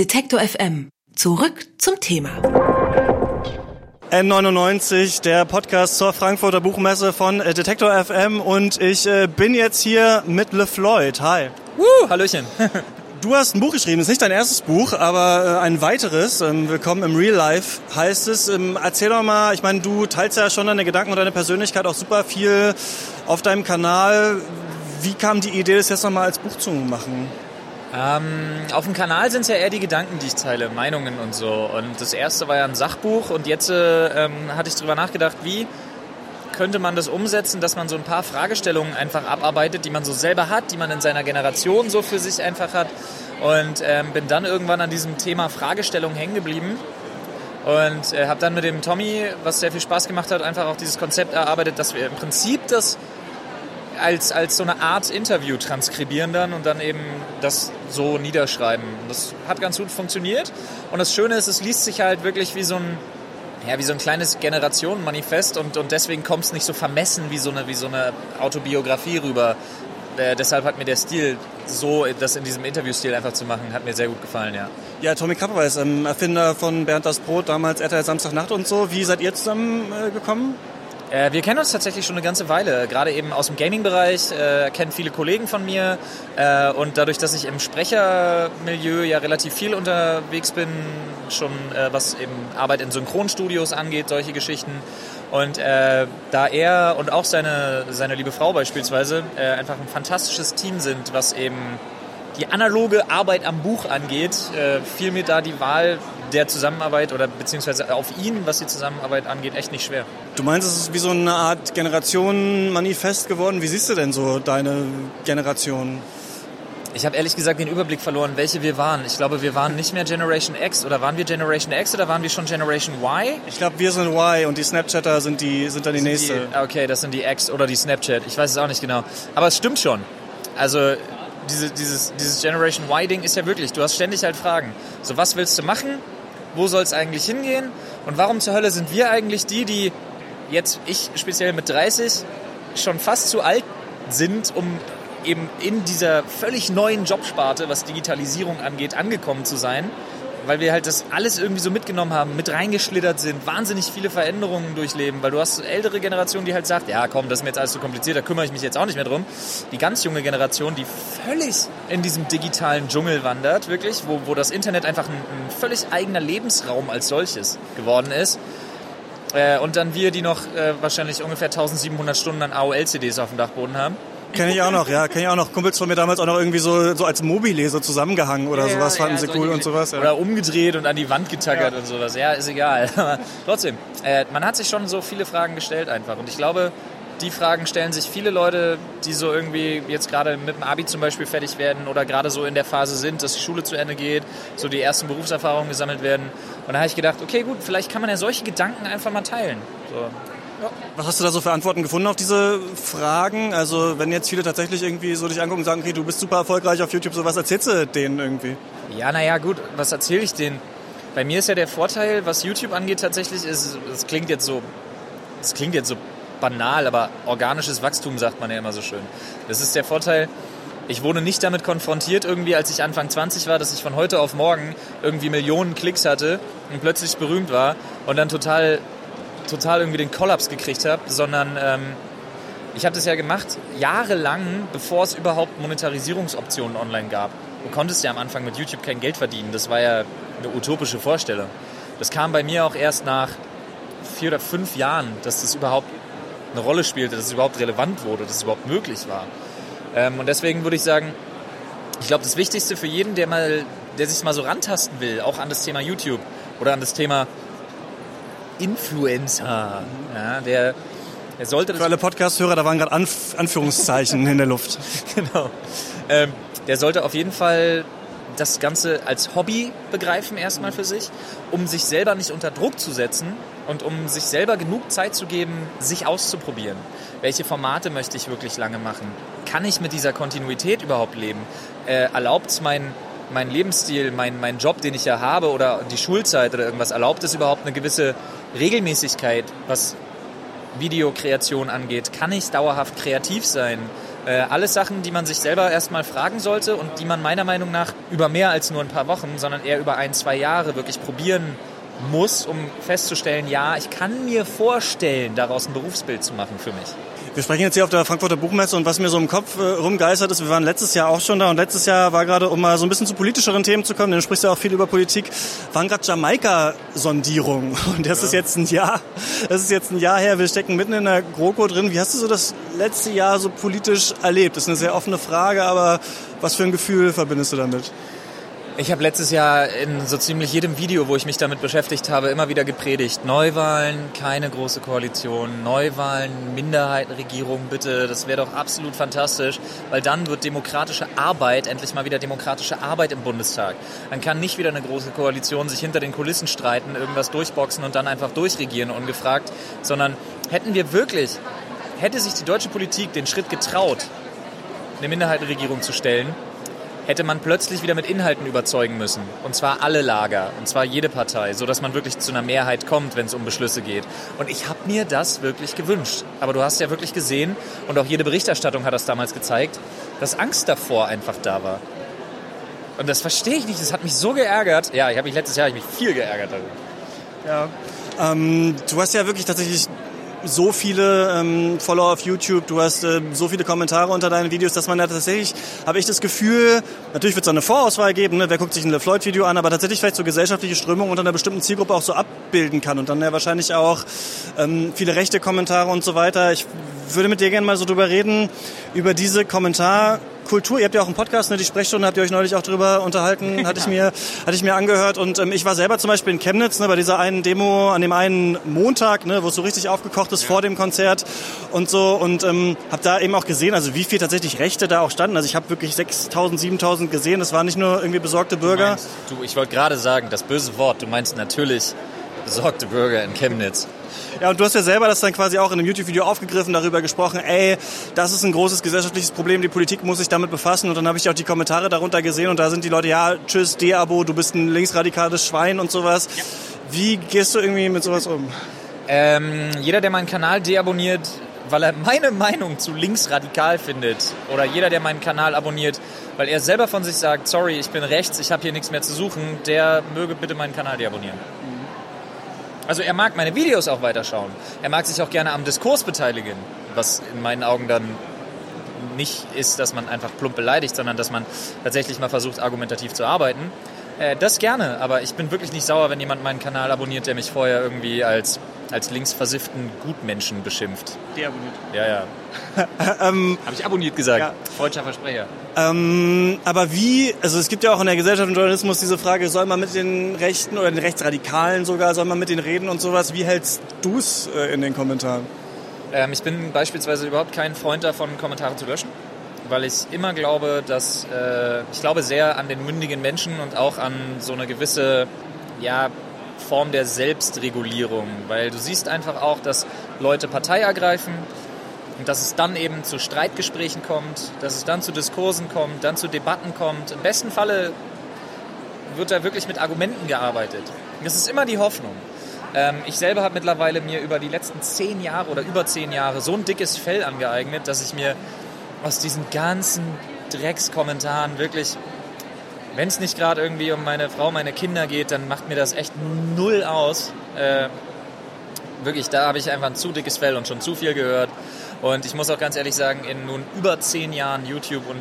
Detektor FM. Zurück zum Thema. N99, der Podcast zur Frankfurter Buchmesse von äh, Detektor FM und ich äh, bin jetzt hier mit LeFloid. Hi. Uh, Hallöchen. Du hast ein Buch geschrieben, ist nicht dein erstes Buch, aber äh, ein weiteres. Ähm, Willkommen im Real Life heißt es. Ähm, erzähl doch mal, ich meine, du teilst ja schon deine Gedanken und deine Persönlichkeit auch super viel auf deinem Kanal. Wie kam die Idee, das jetzt nochmal als Buch zu machen? Ähm, auf dem Kanal sind es ja eher die Gedanken, die ich teile, Meinungen und so. Und das erste war ja ein Sachbuch und jetzt äh, ähm, hatte ich darüber nachgedacht, wie könnte man das umsetzen, dass man so ein paar Fragestellungen einfach abarbeitet, die man so selber hat, die man in seiner Generation so für sich einfach hat. Und ähm, bin dann irgendwann an diesem Thema Fragestellung hängen geblieben und äh, habe dann mit dem Tommy, was sehr viel Spaß gemacht hat, einfach auch dieses Konzept erarbeitet, dass wir im Prinzip das als, als so eine Art Interview transkribieren dann und dann eben das so niederschreiben. Das hat ganz gut funktioniert. Und das Schöne ist, es liest sich halt wirklich wie so ein ja, wie so ein kleines Generationenmanifest und, und deswegen kommt es nicht so vermessen wie so eine, wie so eine Autobiografie rüber. Äh, deshalb hat mir der Stil, so das in diesem Interviewstil einfach zu machen, hat mir sehr gut gefallen, ja. Ja, Tommy Krappeweis, ähm, Erfinder von Bernd das Brot, damals RTL Samstagnacht und so. Wie seid ihr zusammengekommen? Äh, äh, wir kennen uns tatsächlich schon eine ganze Weile, gerade eben aus dem Gaming-Bereich, äh, kennen viele Kollegen von mir äh, und dadurch, dass ich im Sprechermilieu ja relativ viel unterwegs bin, schon äh, was eben Arbeit in Synchronstudios angeht, solche Geschichten. Und äh, da er und auch seine, seine liebe Frau beispielsweise äh, einfach ein fantastisches Team sind, was eben die analoge Arbeit am Buch angeht, fiel mir da die Wahl der Zusammenarbeit oder beziehungsweise auf ihn, was die Zusammenarbeit angeht, echt nicht schwer. Du meinst, es ist wie so eine Art Generationenmanifest geworden. Wie siehst du denn so deine Generation? Ich habe ehrlich gesagt den Überblick verloren, welche wir waren. Ich glaube, wir waren nicht mehr Generation X oder waren wir Generation X oder waren wir schon Generation Y? Ich glaube, wir sind Y und die Snapchatter sind die sind dann die sind nächste. Die, okay, das sind die X oder die Snapchat. Ich weiß es auch nicht genau. Aber es stimmt schon. Also diese, dieses, dieses Generation Y-Ding ist ja wirklich, du hast ständig halt Fragen. So, was willst du machen? Wo soll es eigentlich hingehen? Und warum zur Hölle sind wir eigentlich die, die jetzt, ich speziell mit 30, schon fast zu alt sind, um eben in dieser völlig neuen Jobsparte, was Digitalisierung angeht, angekommen zu sein? Weil wir halt das alles irgendwie so mitgenommen haben, mit reingeschlittert sind, wahnsinnig viele Veränderungen durchleben, weil du hast ältere Generation, die halt sagt, ja komm, das ist mir jetzt alles zu kompliziert, da kümmere ich mich jetzt auch nicht mehr drum. Die ganz junge Generation, die völlig in diesem digitalen Dschungel wandert, wirklich, wo, wo das Internet einfach ein, ein völlig eigener Lebensraum als solches geworden ist. Äh, und dann wir, die noch äh, wahrscheinlich ungefähr 1700 Stunden an AOL-CDs auf dem Dachboden haben. Kenne ich auch noch, ja. Kenne ich auch noch. Kumpels von mir damals auch noch irgendwie so, so als Mobile so zusammengehangen oder ja, sowas, fanden ja, sie cool und sowas. Ja. Oder umgedreht und an die Wand getackert und sowas. Ja, ist egal. Aber trotzdem, äh, man hat sich schon so viele Fragen gestellt einfach. Und ich glaube, die Fragen stellen sich viele Leute, die so irgendwie jetzt gerade mit dem Abi zum Beispiel fertig werden oder gerade so in der Phase sind, dass die Schule zu Ende geht, so die ersten Berufserfahrungen gesammelt werden. Und da habe ich gedacht, okay, gut, vielleicht kann man ja solche Gedanken einfach mal teilen. So. Was hast du da so für Antworten gefunden auf diese Fragen? Also wenn jetzt viele tatsächlich irgendwie so dich angucken und sagen, okay, du bist super erfolgreich auf YouTube, so was erzählst du denen irgendwie? Ja, naja, gut, was erzähle ich denen? Bei mir ist ja der Vorteil, was YouTube angeht, tatsächlich ist, es klingt jetzt so, es klingt jetzt so banal, aber organisches Wachstum sagt man ja immer so schön. Das ist der Vorteil, ich wurde nicht damit konfrontiert, irgendwie als ich Anfang 20 war, dass ich von heute auf morgen irgendwie Millionen Klicks hatte und plötzlich berühmt war und dann total total irgendwie den Kollaps gekriegt habe, sondern ähm, ich habe das ja gemacht jahrelang, bevor es überhaupt Monetarisierungsoptionen online gab. Du konntest ja am Anfang mit YouTube kein Geld verdienen. Das war ja eine utopische Vorstellung. Das kam bei mir auch erst nach vier oder fünf Jahren, dass das überhaupt eine Rolle spielte, dass es überhaupt relevant wurde, dass es überhaupt möglich war. Ähm, und deswegen würde ich sagen, ich glaube, das Wichtigste für jeden, der mal, der sich mal so rantasten will, auch an das Thema YouTube oder an das Thema Influencer. Ja, der, der sollte Für alle Podcast-Hörer, da waren gerade Anf Anführungszeichen in der Luft. Genau. Ähm, der sollte auf jeden Fall das Ganze als Hobby begreifen erstmal für sich, um sich selber nicht unter Druck zu setzen und um sich selber genug Zeit zu geben, sich auszuprobieren. Welche Formate möchte ich wirklich lange machen? Kann ich mit dieser Kontinuität überhaupt leben? Äh, Erlaubt es mein mein Lebensstil, mein, mein Job, den ich ja habe oder die Schulzeit oder irgendwas, erlaubt es überhaupt eine gewisse Regelmäßigkeit, was Videokreation angeht? Kann ich dauerhaft kreativ sein? Äh, alles Sachen, die man sich selber erstmal fragen sollte und die man meiner Meinung nach über mehr als nur ein paar Wochen, sondern eher über ein, zwei Jahre wirklich probieren muss, um festzustellen, ja, ich kann mir vorstellen, daraus ein Berufsbild zu machen für mich. Wir sprechen jetzt hier auf der Frankfurter Buchmesse und was mir so im Kopf äh, rumgeistert ist, wir waren letztes Jahr auch schon da und letztes Jahr war gerade, um mal so ein bisschen zu politischeren Themen zu kommen, denn du sprichst ja auch viel über Politik, waren gerade Jamaika-Sondierungen und das ja. ist jetzt ein Jahr, das ist jetzt ein Jahr her, wir stecken mitten in der GroKo drin. Wie hast du so das letzte Jahr so politisch erlebt? Das ist eine sehr offene Frage, aber was für ein Gefühl verbindest du damit? Ich habe letztes Jahr in so ziemlich jedem Video, wo ich mich damit beschäftigt habe, immer wieder gepredigt. Neuwahlen, keine große Koalition. Neuwahlen, Minderheitenregierung, bitte. Das wäre doch absolut fantastisch, weil dann wird demokratische Arbeit, endlich mal wieder demokratische Arbeit im Bundestag. Dann kann nicht wieder eine große Koalition sich hinter den Kulissen streiten, irgendwas durchboxen und dann einfach durchregieren ungefragt, sondern hätten wir wirklich, hätte sich die deutsche Politik den Schritt getraut, eine Minderheitenregierung zu stellen, hätte man plötzlich wieder mit Inhalten überzeugen müssen. Und zwar alle Lager, und zwar jede Partei, sodass man wirklich zu einer Mehrheit kommt, wenn es um Beschlüsse geht. Und ich habe mir das wirklich gewünscht. Aber du hast ja wirklich gesehen, und auch jede Berichterstattung hat das damals gezeigt, dass Angst davor einfach da war. Und das verstehe ich nicht. Das hat mich so geärgert. Ja, ich habe mich letztes Jahr ich mich viel geärgert darüber. Ja. Ähm, du hast ja wirklich tatsächlich so viele ähm, Follower auf YouTube, du hast äh, so viele Kommentare unter deinen Videos, dass man da tatsächlich, habe ich das Gefühl, natürlich wird es eine Vorauswahl geben, ne? wer guckt sich ein LeFloid-Video an, aber tatsächlich vielleicht so gesellschaftliche Strömungen unter einer bestimmten Zielgruppe auch so abbilden kann und dann ja wahrscheinlich auch ähm, viele rechte Kommentare und so weiter. Ich würde mit dir gerne mal so drüber reden, über diese Kommentar Kultur. Ihr habt ja auch einen Podcast, ne, die Sprechstunde, habt ihr euch neulich auch drüber unterhalten, hatte ich mir, hatte ich mir angehört. Und ähm, ich war selber zum Beispiel in Chemnitz, ne, bei dieser einen Demo an dem einen Montag, ne, wo es so richtig aufgekocht ist ja. vor dem Konzert und so. Und ähm, habe da eben auch gesehen, also wie viel tatsächlich Rechte da auch standen. Also ich habe wirklich 6.000, 7.000 gesehen. Das waren nicht nur irgendwie besorgte Bürger. Du, meinst, du ich wollte gerade sagen, das böse Wort. Du meinst natürlich besorgte Bürger in Chemnitz. Ja, und du hast ja selber das dann quasi auch in einem YouTube-Video aufgegriffen, darüber gesprochen, ey, das ist ein großes gesellschaftliches Problem, die Politik muss sich damit befassen. Und dann habe ich auch die Kommentare darunter gesehen und da sind die Leute, ja, tschüss, De-Abo, du bist ein linksradikales Schwein und sowas. Ja. Wie gehst du irgendwie mit sowas um? Ähm, jeder, der meinen Kanal deabonniert, weil er meine Meinung zu linksradikal findet, oder jeder, der meinen Kanal abonniert, weil er selber von sich sagt, sorry, ich bin rechts, ich habe hier nichts mehr zu suchen, der möge bitte meinen Kanal deabonnieren. Also er mag meine Videos auch weiterschauen. Er mag sich auch gerne am Diskurs beteiligen, was in meinen Augen dann nicht ist, dass man einfach plump beleidigt, sondern dass man tatsächlich mal versucht, argumentativ zu arbeiten. Äh, das gerne, aber ich bin wirklich nicht sauer, wenn jemand meinen Kanal abonniert, der mich vorher irgendwie als als linksversifften Gutmenschen beschimpft. Deabonniert. Ja, ja. ähm, Habe ich abonniert gesagt. Ja. Freudscher Versprecher. Ähm, aber wie, also es gibt ja auch in der Gesellschaft und Journalismus diese Frage, soll man mit den Rechten oder den Rechtsradikalen sogar, soll man mit denen reden und sowas? Wie hältst du es äh, in den Kommentaren? Ähm, ich bin beispielsweise überhaupt kein Freund davon, Kommentare zu löschen weil ich immer glaube, dass äh, ich glaube sehr an den mündigen Menschen und auch an so eine gewisse ja, Form der Selbstregulierung, weil du siehst einfach auch, dass Leute Partei ergreifen und dass es dann eben zu Streitgesprächen kommt, dass es dann zu Diskursen kommt, dann zu Debatten kommt. Im besten Falle wird da wirklich mit Argumenten gearbeitet. Das ist immer die Hoffnung. Ähm, ich selber habe mittlerweile mir über die letzten zehn Jahre oder über zehn Jahre so ein dickes Fell angeeignet, dass ich mir aus diesen ganzen Dreckskommentaren wirklich wenn es nicht gerade irgendwie um meine Frau, meine Kinder geht, dann macht mir das echt null aus. Äh, wirklich, da habe ich einfach ein zu dickes Fell und schon zu viel gehört. Und ich muss auch ganz ehrlich sagen, in nun über zehn Jahren YouTube und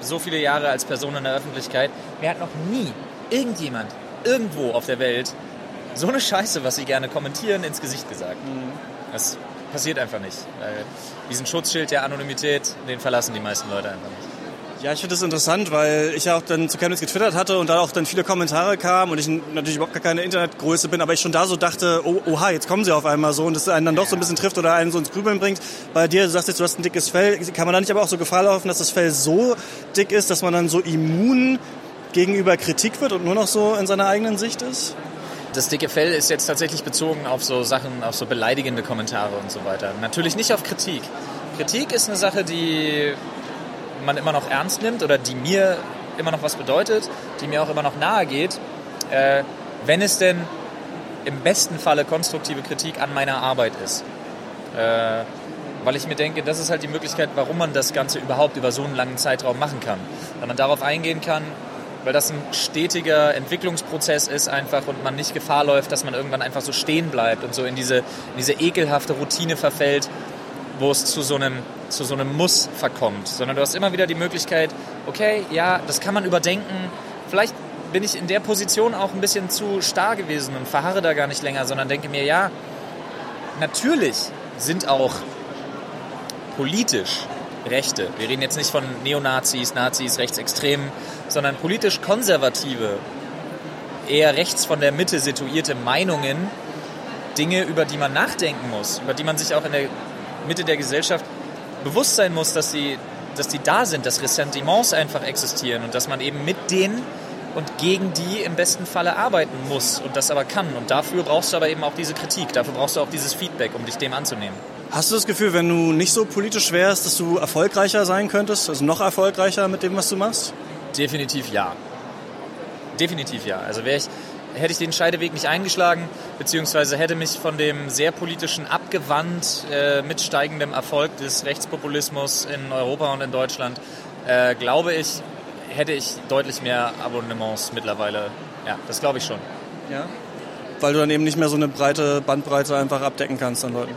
so viele Jahre als Person in der Öffentlichkeit, mir hat noch nie irgendjemand irgendwo auf der Welt so eine Scheiße, was sie gerne kommentieren, ins Gesicht gesagt. Mhm. Das passiert einfach nicht. Weil diesen Schutzschild der Anonymität, den verlassen die meisten Leute einfach nicht. Ja, ich finde das interessant, weil ich ja auch dann zu Chemnitz getwittert hatte und da auch dann viele Kommentare kamen und ich natürlich überhaupt gar keine Internetgröße bin, aber ich schon da so dachte, oh, oha, jetzt kommen sie auf einmal so und das einen dann doch so ein bisschen trifft oder einen so ins Grübeln bringt. Bei dir, du sagst jetzt, du hast ein dickes Fell, kann man da nicht aber auch so Gefahr laufen, dass das Fell so dick ist, dass man dann so immun gegenüber Kritik wird und nur noch so in seiner eigenen Sicht ist? Das dicke Fell ist jetzt tatsächlich bezogen auf so Sachen, auf so beleidigende Kommentare und so weiter. Natürlich nicht auf Kritik. Kritik ist eine Sache, die man immer noch ernst nimmt oder die mir immer noch was bedeutet, die mir auch immer noch nahe geht, äh, wenn es denn im besten Falle konstruktive Kritik an meiner Arbeit ist. Äh, weil ich mir denke, das ist halt die Möglichkeit, warum man das Ganze überhaupt über so einen langen Zeitraum machen kann. Weil man darauf eingehen kann, weil das ein stetiger Entwicklungsprozess ist einfach und man nicht Gefahr läuft, dass man irgendwann einfach so stehen bleibt und so in diese, in diese ekelhafte Routine verfällt, wo es zu so, einem, zu so einem Muss verkommt. Sondern du hast immer wieder die Möglichkeit, okay, ja, das kann man überdenken. Vielleicht bin ich in der Position auch ein bisschen zu starr gewesen und verharre da gar nicht länger, sondern denke mir, ja, natürlich sind auch politisch Rechte, wir reden jetzt nicht von Neonazis, Nazis, Rechtsextremen, sondern politisch konservative, eher rechts von der Mitte situierte Meinungen, Dinge, über die man nachdenken muss, über die man sich auch in der Mitte der Gesellschaft bewusst sein muss, dass sie, dass die da sind, dass Ressentiments einfach existieren und dass man eben mit denen und gegen die im besten Falle arbeiten muss und das aber kann. Und dafür brauchst du aber eben auch diese Kritik, dafür brauchst du auch dieses Feedback, um dich dem anzunehmen. Hast du das Gefühl, wenn du nicht so politisch wärst, dass du erfolgreicher sein könntest, also noch erfolgreicher mit dem, was du machst? Definitiv ja. Definitiv ja. Also wäre ich, hätte ich den Scheideweg nicht eingeschlagen, beziehungsweise hätte mich von dem sehr politischen abgewandt äh, mit steigendem Erfolg des Rechtspopulismus in Europa und in Deutschland, äh, glaube ich, hätte ich deutlich mehr Abonnements mittlerweile. Ja, das glaube ich schon. Ja. Weil du dann eben nicht mehr so eine breite Bandbreite einfach abdecken kannst an Leuten.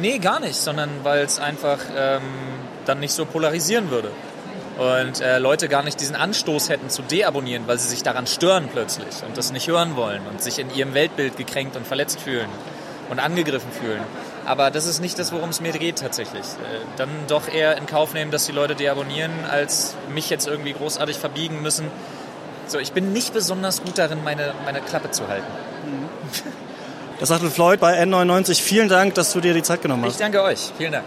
Nee, gar nicht, sondern weil es einfach ähm, dann nicht so polarisieren würde. Und äh, Leute gar nicht diesen Anstoß hätten zu deabonnieren, weil sie sich daran stören plötzlich und das nicht hören wollen und sich in ihrem Weltbild gekränkt und verletzt fühlen und angegriffen fühlen. Aber das ist nicht das, worum es mir geht tatsächlich. Äh, dann doch eher in Kauf nehmen, dass die Leute deabonnieren, als mich jetzt irgendwie großartig verbiegen müssen. So, ich bin nicht besonders gut darin, meine, meine Klappe zu halten. Das sagte Floyd bei N99. Vielen Dank, dass du dir die Zeit genommen hast. Ich danke euch. Vielen Dank.